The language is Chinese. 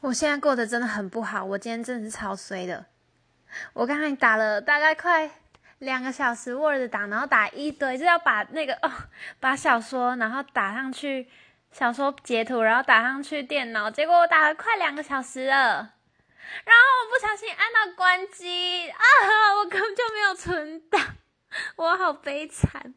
我现在过得真的很不好，我今天真的是超衰的。我刚才打了大概快两个小时 Word 档，然后打一堆，就要把那个哦，把小说然后打上去，小说截图，然后打上去电脑，结果我打了快两个小时了，然后我不小心按到关机啊，我根本就没有存档，我好悲惨。